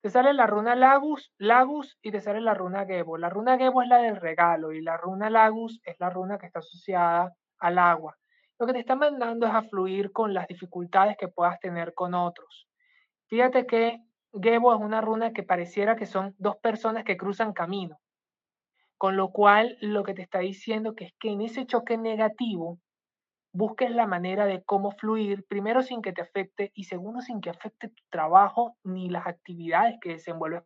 Te sale la runa Lagus, Lagus y te sale la runa Gebo. La runa Gebo es la del regalo y la runa Lagus es la runa que está asociada al agua lo que te está mandando es a fluir con las dificultades que puedas tener con otros. Fíjate que Gebo es una runa que pareciera que son dos personas que cruzan camino, con lo cual lo que te está diciendo que es que en ese choque negativo busques la manera de cómo fluir, primero sin que te afecte y segundo sin que afecte tu trabajo ni las actividades que desenvuelves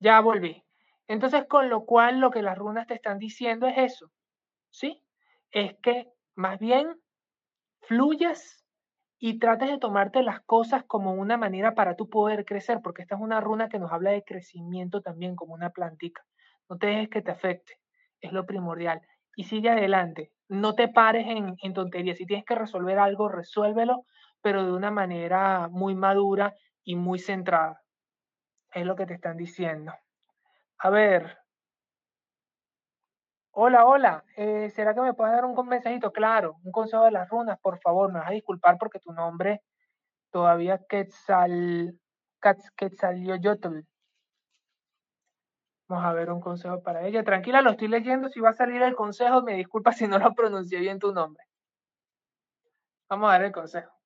Ya volví. Entonces, con lo cual lo que las runas te están diciendo es eso, ¿sí? Es que más bien fluyas y trates de tomarte las cosas como una manera para tú poder crecer, porque esta es una runa que nos habla de crecimiento también, como una plantica. No te dejes que te afecte, es lo primordial. Y sigue adelante, no te pares en, en tonterías. Si tienes que resolver algo, resuélvelo, pero de una manera muy madura y muy centrada. Es lo que te están diciendo. A ver. Hola, hola. Eh, ¿Será que me puedes dar un mensajito? Claro, un consejo de las runas, por favor. Me vas a disculpar porque tu nombre todavía Quetzal, Quetzalioyotl. Vamos a ver un consejo para ella. Tranquila, lo estoy leyendo. Si va a salir el consejo, me disculpa si no lo pronuncié bien tu nombre. Vamos a ver el consejo.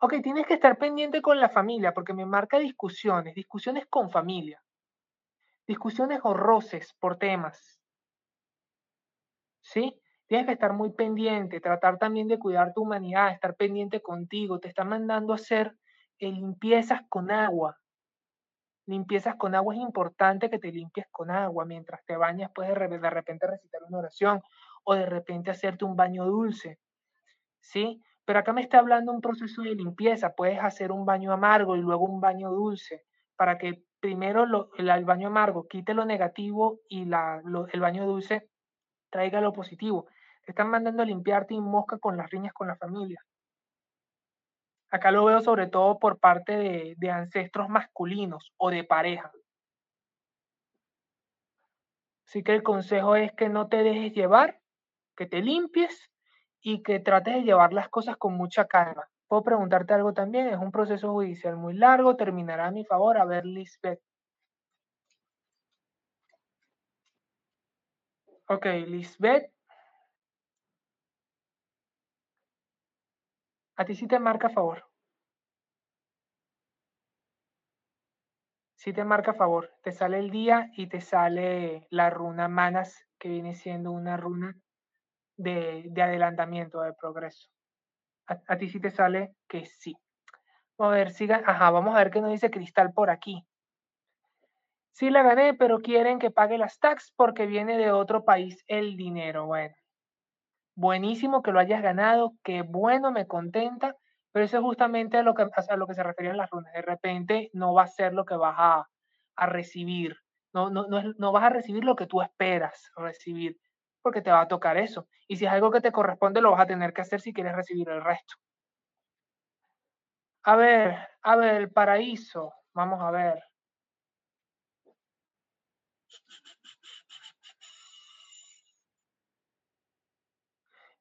Ok, tienes que estar pendiente con la familia porque me marca discusiones, discusiones con familia, discusiones o roces por temas. ¿Sí? Tienes que estar muy pendiente, tratar también de cuidar tu humanidad, estar pendiente contigo. Te están mandando a hacer eh, limpiezas con agua. Limpiezas con agua es importante que te limpies con agua. Mientras te bañas, puedes de repente recitar una oración o de repente hacerte un baño dulce. ¿Sí? Pero acá me está hablando un proceso de limpieza. Puedes hacer un baño amargo y luego un baño dulce para que primero el, baño amargo quite lo negativo y el baño dulce traiga lo positivo. Están mandando a limpiarte y mosca con las riñas con la familia. Acá lo veo sobre todo por parte de, de ancestros masculinos o de pareja. Así que el consejo es que no te dejes llevar, que te limpies y que trates de llevar las cosas con mucha calma. Puedo preguntarte algo también, es un proceso judicial muy largo, terminará a mi favor. A ver, Lisbeth. Ok, Lisbeth. A ti sí te marca a favor. Sí te marca a favor. Te sale el día y te sale la runa Manas, que viene siendo una runa de, adelantamiento, de progreso. A, ti sí te sale que sí. Vamos a ver, siga. Ajá, vamos a ver qué nos dice Cristal por aquí. Sí la gané, pero quieren que pague las tax porque viene de otro país el dinero. Bueno, buenísimo que lo hayas ganado, qué bueno, me contenta, pero eso es justamente a lo que, a lo que se referían las runas. De repente no va a ser lo que vas a, a recibir. No, no, no, no, vas a recibir lo que tú esperas recibir porque te va a tocar eso. Y si es algo que te corresponde, lo vas a tener que hacer si quieres recibir el resto. A ver, a ver, el paraíso. Vamos a ver.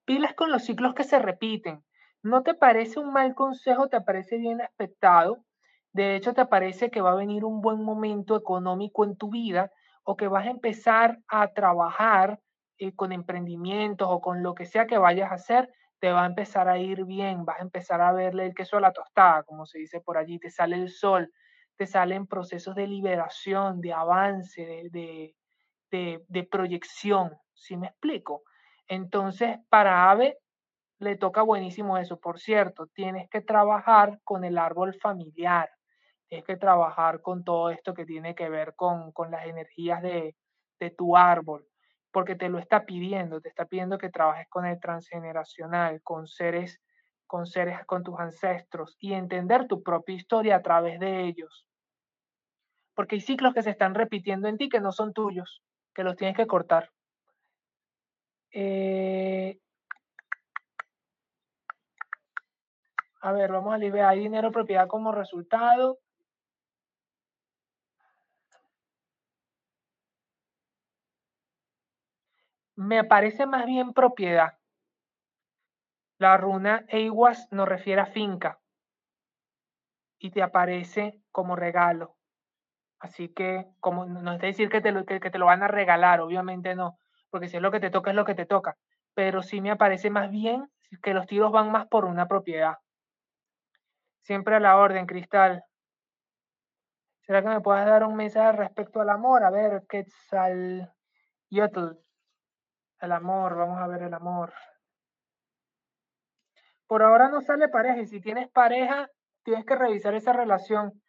Pilas con los ciclos que se repiten. ¿No te parece un mal consejo? ¿Te parece bien aspectado? De hecho, ¿te parece que va a venir un buen momento económico en tu vida o que vas a empezar a trabajar eh, con emprendimientos o con lo que sea que vayas a hacer, te va a empezar a ir bien, vas a empezar a verle el queso a la tostada, como se dice por allí, te sale el sol, te salen procesos de liberación, de avance, de, de, de, proyección, ¿sí me explico? Entonces, para AVE le toca buenísimo eso. Por cierto, tienes que trabajar con el árbol familiar, tienes que trabajar con todo esto que tiene que ver con, con las energías de, de tu árbol porque te lo está pidiendo, te está pidiendo que trabajes con el transgeneracional, con seres, con seres, con tus ancestros y entender tu propia historia a través de ellos. Porque hay ciclos que se están repitiendo en ti que no son tuyos, que los tienes que cortar. Eh, a ver, vamos a liberar dinero propiedad como resultado. Me parece más bien propiedad. La runa Eiwas nos refiere a finca y te aparece como regalo. Así que, como no es decir que te, lo, que, te lo van a regalar, obviamente no, porque si es lo que te toca, es lo que te toca. Pero sí me aparece más bien que los tiros van más por una propiedad. Siempre a la orden, Cristal. ¿Será que me puedes dar un mensaje respecto al amor? A ver, Quetzal Yotl. El amor, vamos a ver el amor. Por ahora no sale pareja y si tienes pareja, tienes que revisar esa relación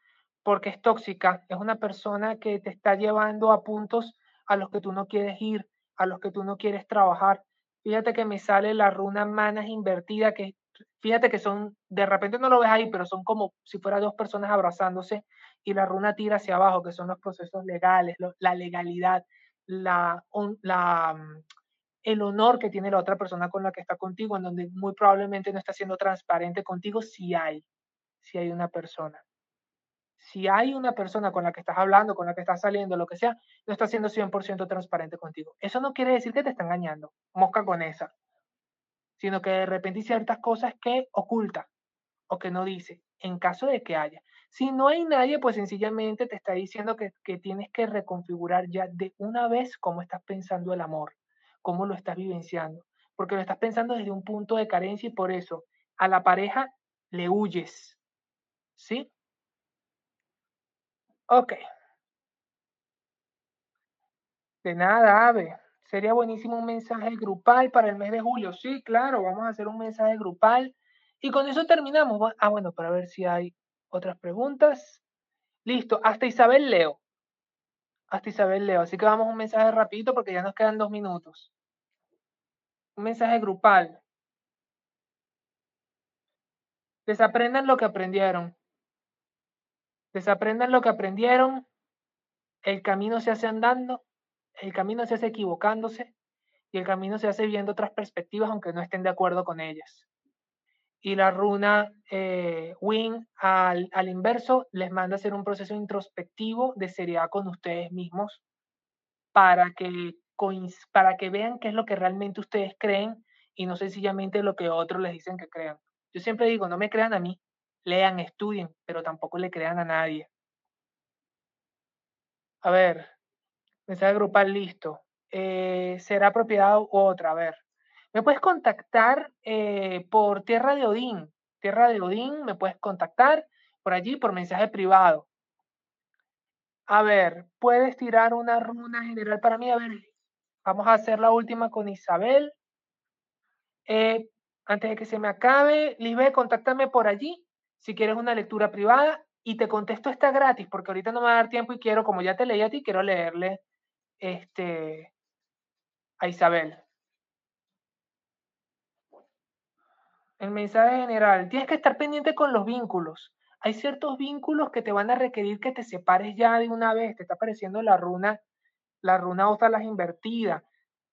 porque es tóxica. Es una persona que te está llevando a puntos a los que tú no quieres ir, a los que tú no quieres trabajar. Fíjate que me sale la runa manas invertida, que fíjate que son, de repente no lo ves ahí, pero son como si fueran dos personas abrazándose y la runa tira hacia abajo, que son los procesos legales, la legalidad, la, mm, el honor que tiene la otra persona con la que está contigo, en donde muy probablemente no está siendo transparente contigo si hay, si hay una persona. Si hay una persona con la que estás hablando, con la que estás saliendo, lo que sea, no está siendo 100% transparente contigo. Eso no quiere decir que te está engañando, mosca con esa, sino que de repente hay ciertas cosas que oculta o que no dice, en caso de que haya. Si no hay nadie, pues sencillamente te está diciendo que, que tienes que reconfigurar ya de una vez cómo estás pensando el amor, cómo lo estás vivenciando, porque lo estás pensando desde un punto de carencia y por eso a la pareja le huyes. ¿Sí? Ok. De nada, Ave. Sería buenísimo un mensaje grupal para el mes de julio. Sí, claro, vamos a hacer un mensaje grupal. Y con eso terminamos. Ah, bueno, para ver si hay otras preguntas. Listo, hasta Isabel Leo. Hasta Isabel Leo. Así que vamos a un mensaje rapidito porque ya nos quedan dos minutos. Un mensaje grupal. Desaprendan lo que aprendieron. Desaprendan lo que aprendieron. El camino se hace andando el camino se hace equivocándose y el camino se hace viendo otras perspectivas aunque no estén de acuerdo con ellas. Y la runa eh, al, inverso les manda a hacer un proceso introspectivo de seriedad con ustedes mismos para que, para que vean qué es lo que realmente ustedes creen y no sencillamente lo que otros les dicen que crean. Yo siempre digo, no me crean a mí, lean, estudien, pero tampoco le crean a nadie. A ver, Mensaje grupal listo. Eh, ¿Será propiedad u otra? A ver. Me puedes contactar eh, por Tierra de Odín. Tierra de Odín, me puedes contactar por allí por mensaje privado. A ver, puedes tirar una runa general para mí. A ver, vamos a hacer la última con Isabel. Eh, antes de que se me acabe, Lisbeth, contáctame por allí si quieres una lectura privada y te contesto esta gratis porque ahorita no me va a dar tiempo y quiero, como ya te leí a ti, quiero leerle este, a Isabel. El mensaje general, tienes que estar pendiente con los vínculos. Hay ciertos vínculos que te van a requerir que te separes ya de una vez. Te está apareciendo la runa, la runa las invertida.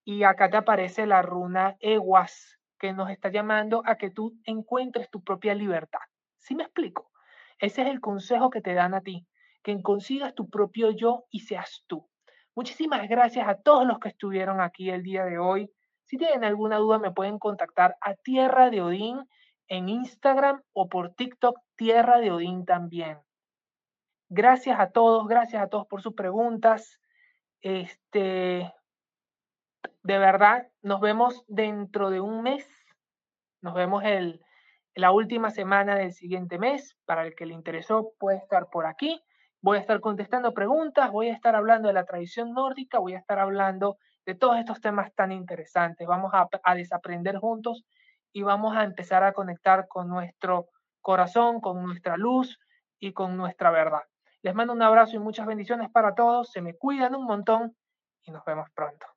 Y acá te aparece la runa Eguas, que nos está llamando a que tú encuentres tu propia libertad. ¿Sí me explico? Ese es el consejo que te dan a ti, que consigas tu propio yo y seas tú. Muchísimas gracias a todos los que estuvieron aquí el día de hoy. Si tienen alguna duda me pueden contactar a Tierra de Odín en Instagram o por TikTok Tierra de Odín también. Gracias a todos, gracias a todos por sus preguntas. Este, de verdad, nos vemos dentro de un mes. Nos vemos el, la última semana del siguiente mes. Para el que le interesó, puede estar por aquí. Voy a estar contestando preguntas, voy a estar hablando de la tradición nórdica, voy a estar hablando de todos estos temas tan interesantes. Vamos a, desaprender juntos y vamos a empezar a conectar con nuestro corazón, con nuestra luz y con nuestra verdad. Les mando un abrazo y muchas bendiciones para todos. Se me cuidan un montón y nos vemos pronto.